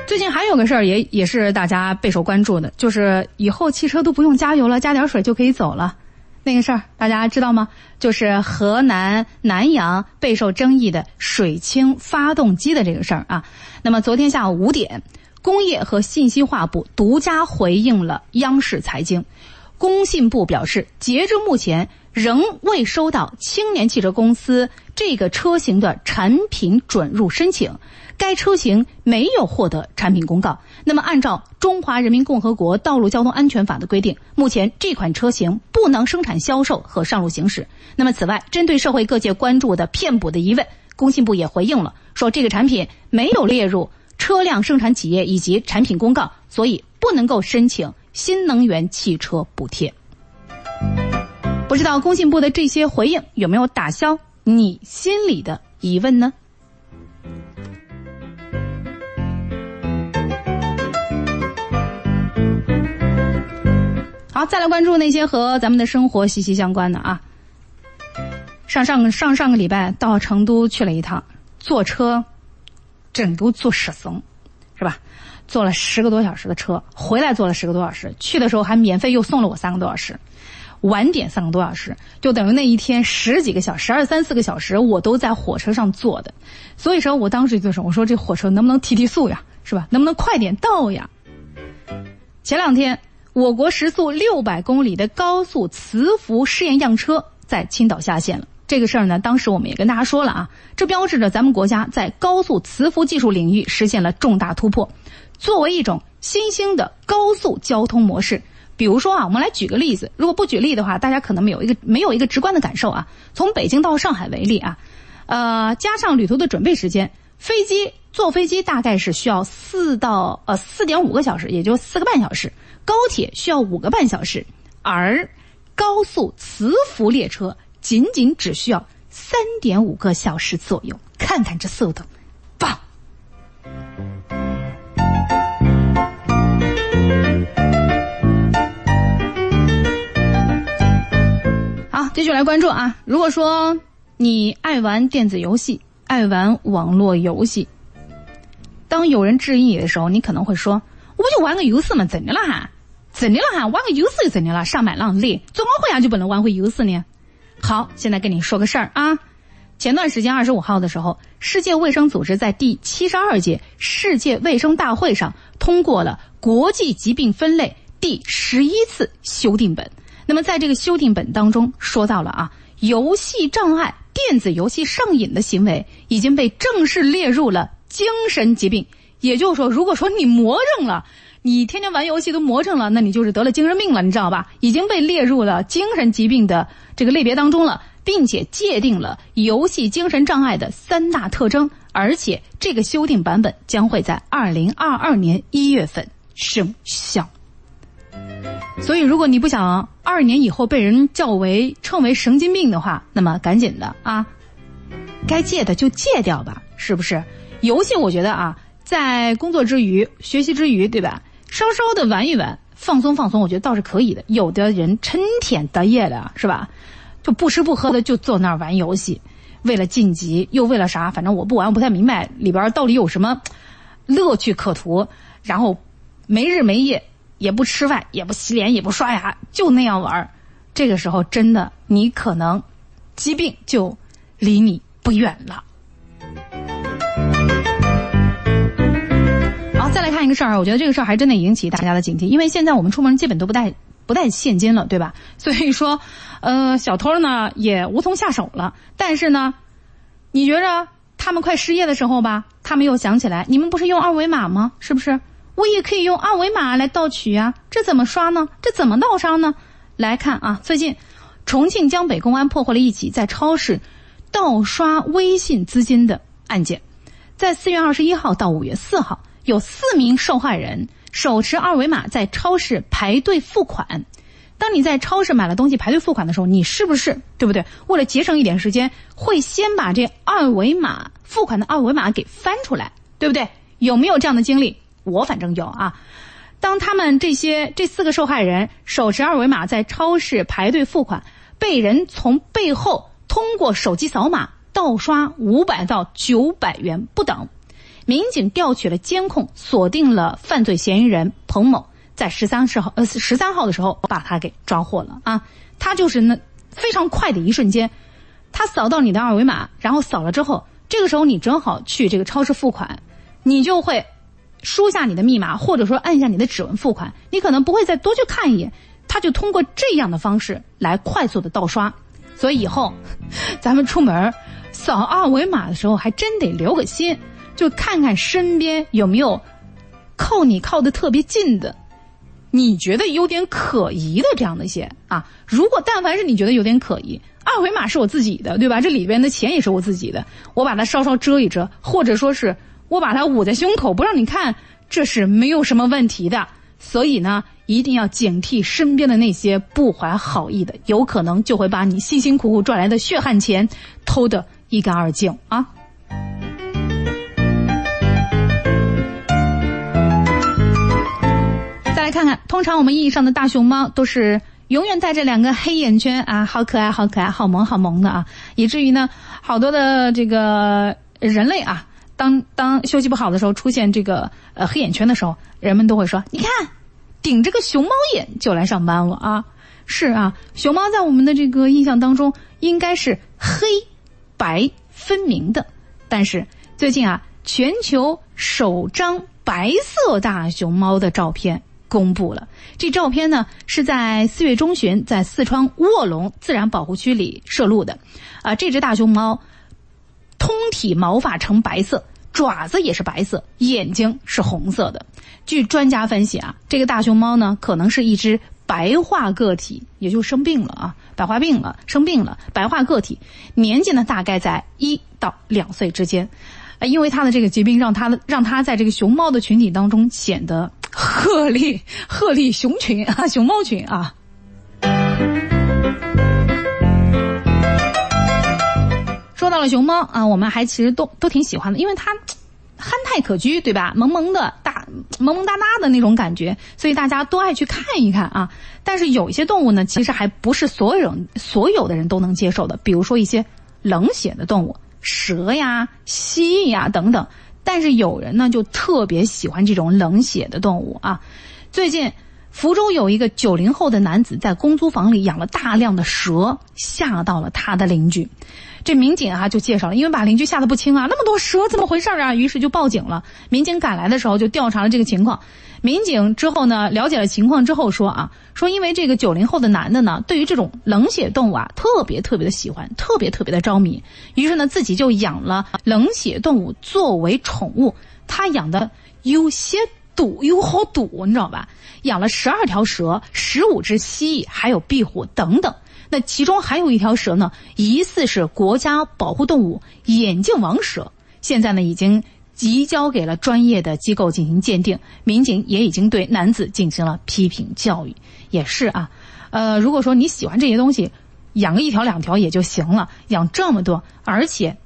最近还有个事儿，也也是大家备受关注的，就是以后汽车都不用加油了，加点水就可以走了。那个事儿大家知道吗？就是河南南阳备受争议的水清发动机的这个事儿啊。那么昨天下午五点，工业和信息化部独家回应了央视财经，工信部表示，截至目前仍未收到青年汽车公司这个车型的产品准入申请。该车型没有获得产品公告。那么，按照《中华人民共和国道路交通安全法》的规定，目前这款车型不能生产、销售和上路行驶。那么，此外，针对社会各界关注的骗补的疑问，工信部也回应了，说这个产品没有列入车辆生产企业以及产品公告，所以不能够申请新能源汽车补贴。不知道工信部的这些回应有没有打消你心里的疑问呢？好，再来关注那些和咱们的生活息息相关的啊。上上上上个礼拜到成都去了一趟，坐车，整都坐十层，是吧？坐了十个多小时的车，回来坐了十个多小时，去的时候还免费又送了我三个多小时，晚点三个多小时，就等于那一天十几个小时，二三四个小时我都在火车上坐的。所以说我当时就说：“我说这火车能不能提提速呀？是吧？能不能快点到呀？”前两天。我国时速六百公里的高速磁浮试验样车在青岛下线了。这个事儿呢，当时我们也跟大家说了啊，这标志着咱们国家在高速磁浮技术领域实现了重大突破。作为一种新兴的高速交通模式，比如说啊，我们来举个例子。如果不举例的话，大家可能没有一个没有一个直观的感受啊。从北京到上海为例啊，呃，加上旅途的准备时间，飞机坐飞机大概是需要四到呃四点五个小时，也就四个半小时。高铁需要五个半小时，而高速磁浮列车仅仅只需要三点五个小时左右。看看这速度，棒！好，继续来关注啊！如果说你爱玩电子游戏，爱玩网络游戏，当有人质疑你的时候，你可能会说：“我不就玩个游戏嘛，怎的了？”怎的了哈？玩个游戏就怎的了？上班浪累，怎么回家就不能玩会游戏呢？好，现在跟你说个事儿啊。前段时间二十五号的时候，世界卫生组织在第七十二届世界卫生大会上通过了国际疾病分类第十一次修订本。那么在这个修订本当中说到了啊，游戏障碍、电子游戏上瘾的行为已经被正式列入了精神疾病。也就是说，如果说你魔怔了。你天天玩游戏都魔怔了，那你就是得了精神病了，你知道吧？已经被列入了精神疾病的这个类别当中了，并且界定了游戏精神障碍的三大特征，而且这个修订版本将会在二零二二年一月份生效。所以，如果你不想二年以后被人叫为称为神经病的话，那么赶紧的啊，该戒的就戒掉吧，是不是？游戏我觉得啊，在工作之余、学习之余，对吧？稍稍的玩一玩，放松放松，我觉得倒是可以的。有的人成天得夜的，是吧？就不吃不喝的就坐那儿玩游戏，为了晋级，又为了啥？反正我不玩，我不太明白里边到底有什么乐趣可图。然后没日没夜。也不吃饭，也不洗脸，也不刷牙，就那样玩这个时候，真的，你可能疾病就离你不远了。再来看一个事儿，我觉得这个事儿还真得引起大家的警惕，因为现在我们出门基本都不带不带现金了，对吧？所以说，呃，小偷呢也无从下手了。但是呢，你觉着他们快失业的时候吧，他们又想起来，你们不是用二维码吗？是不是？我也可以用二维码来盗取呀，这怎么刷呢？这怎么盗刷呢？来看啊，最近重庆江北公安破获了一起在超市盗刷微信资金的案件。在四月二十一号到五月四号，有四名受害人手持二维码在超市排队付款。当你在超市买了东西排队付款的时候，你是不是对不对？为了节省一点时间，会先把这二维码付款的二维码给翻出来，对不对？有没有这样的经历？我反正有啊，当他们这些这四个受害人手持二维码在超市排队付款，被人从背后通过手机扫码盗刷五百到九百元不等，民警调取了监控，锁定了犯罪嫌疑人彭某，在十三号呃十三号的时候把他给抓获了啊，他就是那非常快的一瞬间，他扫到你的二维码，然后扫了之后，这个时候你正好去这个超市付款，你就会。输下你的密码，或者说按下你的指纹付款，你可能不会再多去看一眼，他就通过这样的方式来快速的盗刷。所以以后，咱们出门扫二维码的时候，还真得留个心，就看看身边有没有靠你靠的特别近的，你觉得有点可疑的这样的一些啊。如果但凡是你觉得有点可疑，二维码是我自己的，对吧？这里边的钱也是我自己的，我把它稍稍遮一遮，或者说是。我把它捂在胸口，不让你看，这是没有什么问题的。所以呢，一定要警惕身边的那些不怀好意的，有可能就会把你辛辛苦苦赚来的血汗钱偷得一干二净啊！看看，通常我们意义上的大熊猫都是永远带着两个黑眼圈啊，好可爱，好可爱，好萌，好萌的啊，以至于呢，好多的这个人类啊。当当休息不好的时候，出现这个呃黑眼圈的时候，人们都会说：“你看，顶着个熊猫眼就来上班了啊！”是啊，熊猫在我们的这个印象当中应该是黑白分明的。但是最近啊，全球首张白色大熊猫的照片公布了。这照片呢是在四月中旬在四川卧龙自然保护区里摄录的。啊，这只大熊猫通体毛发呈白色。爪子也是白色，眼睛是红色的。据专家分析啊，这个大熊猫呢，可能是一只白化个体，也就生病了啊，白化病了，生病了，白化个体，年纪呢大概在一到两岁之间。呃，因为它的这个疾病，让它让它在这个熊猫的群体当中显得鹤立鹤立熊群啊，熊猫群啊。说到了熊猫啊，我们还其实都都挺喜欢的，因为它憨态可掬，对吧？萌萌的大，萌萌哒哒的那种感觉，所以大家都爱去看一看啊。但是有一些动物呢，其实还不是所有人所有的人都能接受的，比如说一些冷血的动物，蛇呀、蜥蜴呀等等。但是有人呢，就特别喜欢这种冷血的动物啊。最近，福州有一个九零后的男子在公租房里养了大量的蛇，吓到了他的邻居。这民警啊就介绍了，因为把邻居吓得不轻啊，那么多蛇怎么回事啊？于是就报警了。民警赶来的时候就调查了这个情况。民警之后呢，了解了情况之后说啊，说因为这个九零后的男的呢，对于这种冷血动物啊，特别特别的喜欢，特别特别的着迷。于是呢，自己就养了冷血动物作为宠物。他养的有些堵，有好堵，你知道吧？养了十二条蛇，十五只蜥蜴，还有壁虎等等。那其中还有一条蛇呢，疑似是国家保护动物眼镜王蛇，现在呢已经移交给了专业的机构进行鉴定。民警也已经对男子进行了批评教育。也是啊，呃，如果说你喜欢这些东西，养个一条两条也就行了，养这么多，而且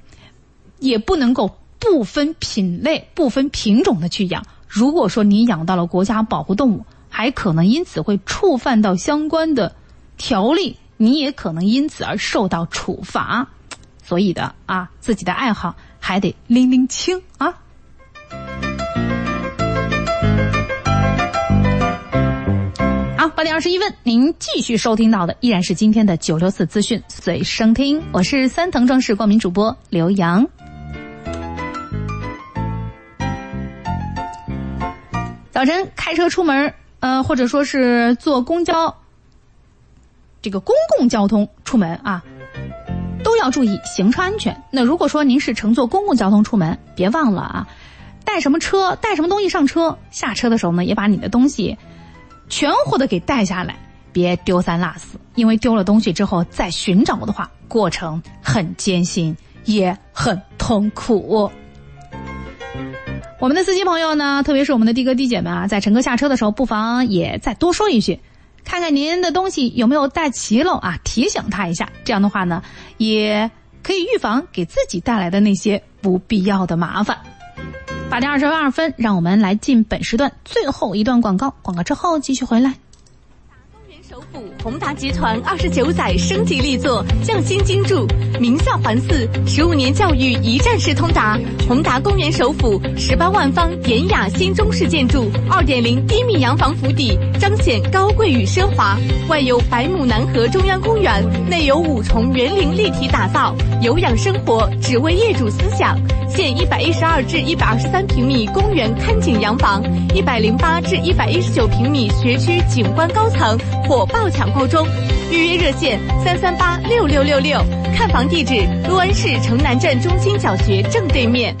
也不能够不分品类、不分品种的去养。如果说你养到了国家保护动物，还可能因此会触犯到相关的条例，你也可能因此而受到处罚。所以的啊，自己的爱好还得拎拎清啊。八点二十一分，您继续收听到的依然是今天的九六四资讯随声听，我是三腾装饰光明主播刘洋。早晨开车出门，呃，或者说是坐公交，这个公共交通出门啊，都要注意行车安全。那如果说您是乘坐公共交通出门，别忘了啊，带什么车，带什么东西上车，下车的时候呢，也把你的东西全乎的给带下来，别丢三落四。因为丢了东西之后再寻找的话，过程很艰辛，也很痛苦。我们的司机朋友呢，特别是我们的的哥的姐们啊，在乘客下车的时候，不妨也再多说一句，看看您的东西有没有带齐喽啊，提醒他一下。这样的话呢，也可以预防给自己带来的那些不必要的麻烦。八点二十二分，让我们来进本时段最后一段广告，广告之后继续回来。首府宏达集团二十九载升级力作，匠心精铸，名校环伺，十五年教育一站式通达。宏达公园首府十八万方典雅新中式建筑，二点零低密洋房府邸，彰显高贵与奢华。外有百亩南河中央公园，内有五重园林立体打造，有氧生活只为业主思想。现一百一十二至一百二十三平米公园看景洋房，一百零八至一百一十九平米学区景观高层。火爆抢购中，预约热线三三八六六六六，看房地址六安市城南镇中心小学正对面。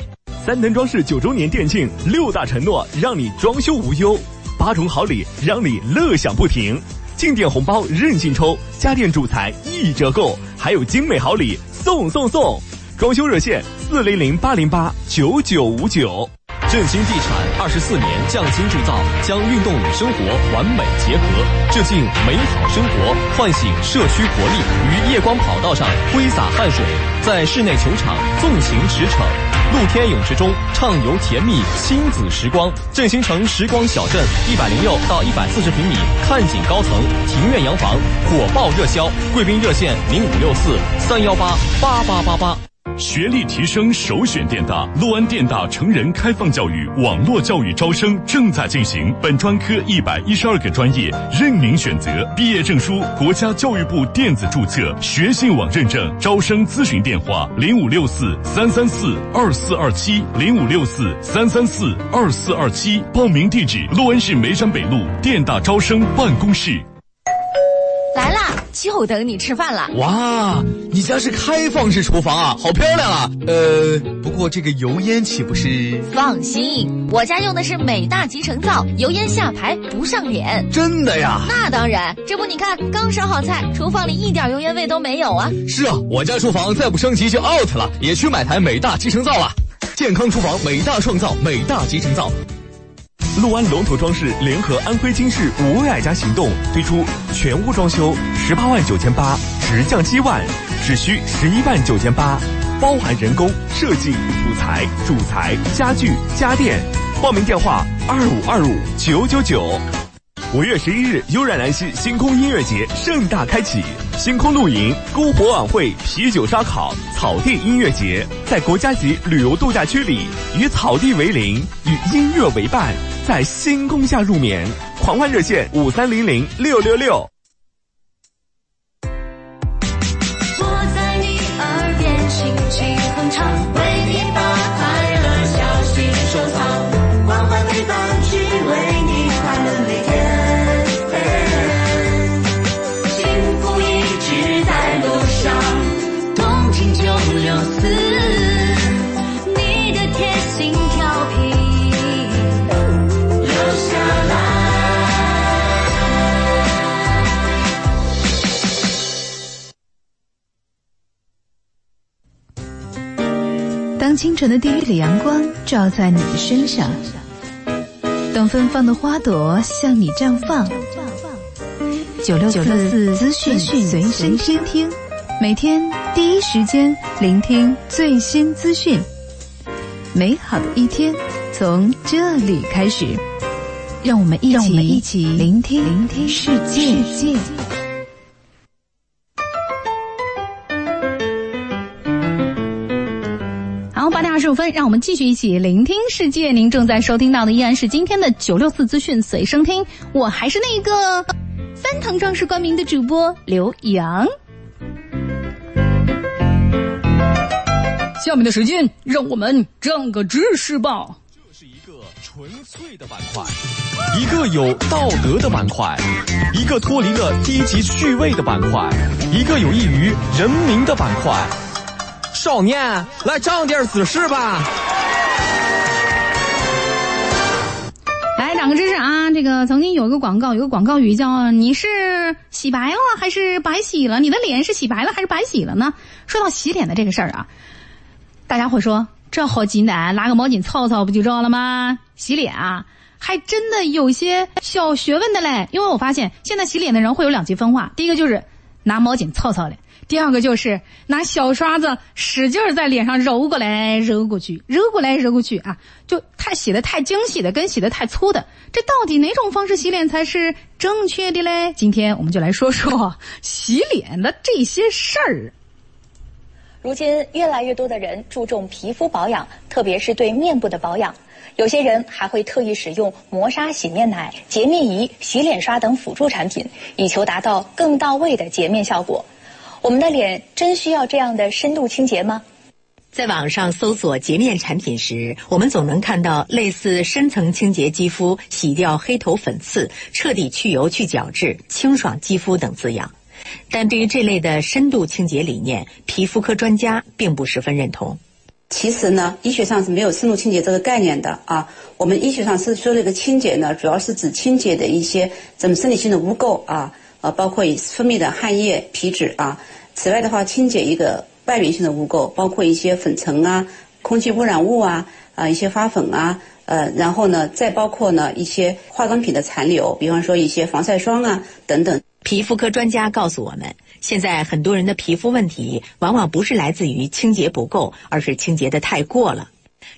三腾装饰九周年店庆，六大承诺让你装修无忧，八重好礼让你乐享不停，进店红包任性抽，家电主材一折购，还有精美好礼送送送！装修热线四零零八零八九九五九。振兴地产二十四年匠心铸造，将运动与生活完美结合，致敬美好生活，唤醒社区活力。于夜光跑道上挥洒汗水，在室内球场纵情驰骋，露天泳池中畅游甜蜜亲子时光。振兴城时光小镇一百零六到一百四十平米看景高层庭院洋房火爆热销，贵宾热线零五六四三幺八八八八八。学历提升首选电大，陆安电大成人开放教育网络教育招生正在进行，本专科一百一十二个专业任您选择，毕业证书国家教育部电子注册，学信网认证，招生咨询电话零五六四三三四二四二七零五六四三三四二四二七，报名地址陆安市梅山北路电大招生办公室。就等你吃饭了。哇，你家是开放式厨房啊，好漂亮啊！呃，不过这个油烟岂不是？放心，我家用的是美大集成灶，油烟下排不上脸。真的呀？那当然，这不你看，刚烧好菜，厨房里一点油烟味都没有啊。是啊，我家厨房再不升级就 out 了，也去买台美大集成灶了。健康厨房，美大创造，美大集成灶。陆安龙头装饰联合安徽金市五位爱家行动推出全屋装修十八万九千八，直降七万，只需十一万九千八，包含人工、设计、辅材、主材、家具、家电。报名电话二五二五九九九。五月十一日，悠然兰溪星空音乐节盛大开启，星空露营、篝火晚会、啤酒烧烤、草地音乐节，在国家级旅游度假区里，与草地为邻，与音乐为伴，在星空下入眠。狂欢热线五三零零六六六。当清晨的第一缕阳光照在你的身上，等芬芳的花朵向你绽放。九六四资讯随身听，每天第一时间聆听最新资讯。美好的一天从这里开始，让我们一起一起聆听聆听世界。十五分，让我们继续一起聆听世界。您正在收听到的依然是今天的九六四资讯随声听，我还是那个三腾装饰冠名的主播刘洋。下面的时间，让我们涨个知识吧。这是一个纯粹的板块，一个有道德的板块，一个脱离了低级趣味的板块，一个有益于人民的板块。少年，来长点姿势吧。来长个知识啊！这个曾经有一个广告，有个广告语叫“你是洗白了还是白洗了？你的脸是洗白了还是白洗了呢？”说到洗脸的这个事儿啊。大家会说这好简单，拿个毛巾擦擦不就知道了吗？洗脸啊，还真的有些小学问的嘞。因为我发现现在洗脸的人会有两极分化，第一个就是拿毛巾擦擦的，第二个就是拿小刷子使劲在脸上揉过来揉过去，揉过来揉过去啊，就太洗的太精细的跟洗的太粗的，这到底哪种方式洗脸才是正确的嘞？今天我们就来说说洗脸的这些事儿。如今，越来越多的人注重皮肤保养，特别是对面部的保养。有些人还会特意使用磨砂洗面奶、洁面仪、洗脸刷等辅助产品，以求达到更到位的洁面效果。我们的脸真需要这样的深度清洁吗？在网上搜索洁面产品时，我们总能看到类似深层清洁肌肤、洗掉黑头粉刺、彻底去油去角质、清爽肌肤等字样。但对于这类的深度清洁理念，皮肤科专家并不十分认同。其实呢，医学上是没有深度清洁这个概念的啊。我们医学上是说这个清洁呢，主要是指清洁的一些咱们生理性的污垢啊，呃，包括以分泌的汗液、皮脂啊。此外的话，清洁一个外源性的污垢，包括一些粉尘啊、空气污染物啊、啊一些花粉啊，呃，然后呢，再包括呢一些化妆品的残留，比方说一些防晒霜啊等等。皮肤科专家告诉我们，现在很多人的皮肤问题往往不是来自于清洁不够，而是清洁的太过了。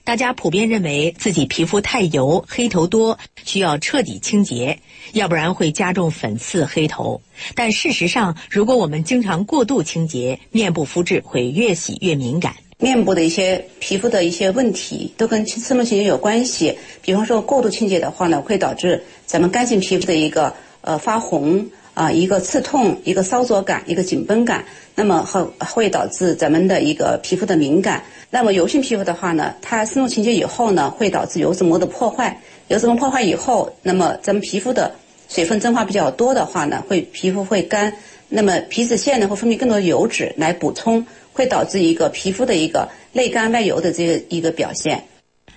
大家普遍认为自己皮肤太油、黑头多，需要彻底清洁，要不然会加重粉刺、黑头。但事实上，如果我们经常过度清洁，面部肤质会越洗越敏感。面部的一些皮肤的一些问题都跟深度清洁有关系。比方说，过度清洁的话呢，会导致咱们干性皮肤的一个呃发红。啊，一个刺痛，一个烧灼感，一个紧绷感，那么会会导致咱们的一个皮肤的敏感。那么油性皮肤的话呢，它深度清洁以后呢，会导致油脂膜的破坏。油脂膜破坏以后，那么咱们皮肤的水分蒸发比较多的话呢，会皮肤会干。那么皮脂腺呢会分泌更多的油脂来补充，会导致一个皮肤的一个内干外油的这个一个表现。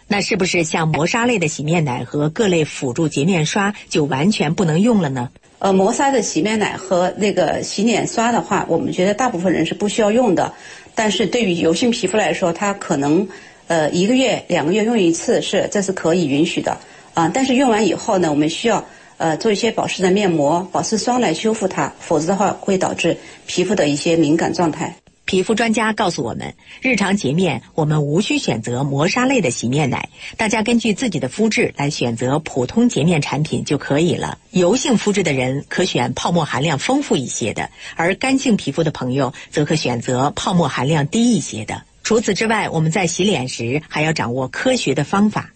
那是不是像磨砂类的洗面奶和各类辅助洁面刷就完全不能用了呢？呃，磨砂的洗面奶和那个洗脸刷的话，我们觉得大部分人是不需要用的。但是对于油性皮肤来说，它可能呃一个月、两个月用一次是这是可以允许的啊。但是用完以后呢，我们需要呃做一些保湿的面膜、保湿霜来修复它，否则的话会导致皮肤的一些敏感状态。皮肤专家告诉我们，日常洁面我们无需选择磨砂类的洗面奶，大家根据自己的肤质来选择普通洁面产品就可以了。油性肤质的人可选泡沫含量丰富一些的，而干性皮肤的朋友则可选择泡沫含量低一些的。除此之外，我们在洗脸时还要掌握科学的方法。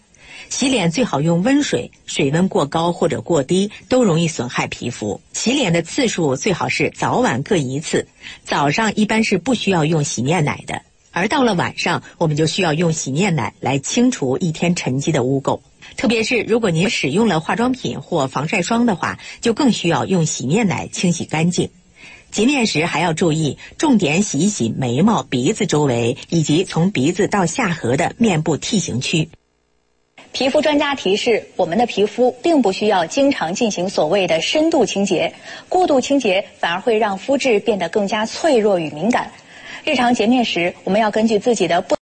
洗脸最好用温水，水温过高或者过低都容易损害皮肤。洗脸的次数最好是早晚各一次，早上一般是不需要用洗面奶的，而到了晚上，我们就需要用洗面奶来清除一天沉积的污垢。特别是如果您使用了化妆品或防晒霜的话，就更需要用洗面奶清洗干净。洁面时还要注意，重点洗一洗眉毛、鼻子周围以及从鼻子到下颌的面部 T 型区。皮肤专家提示：我们的皮肤并不需要经常进行所谓的深度清洁，过度清洁反而会让肤质变得更加脆弱与敏感。日常洁面时，我们要根据自己的不。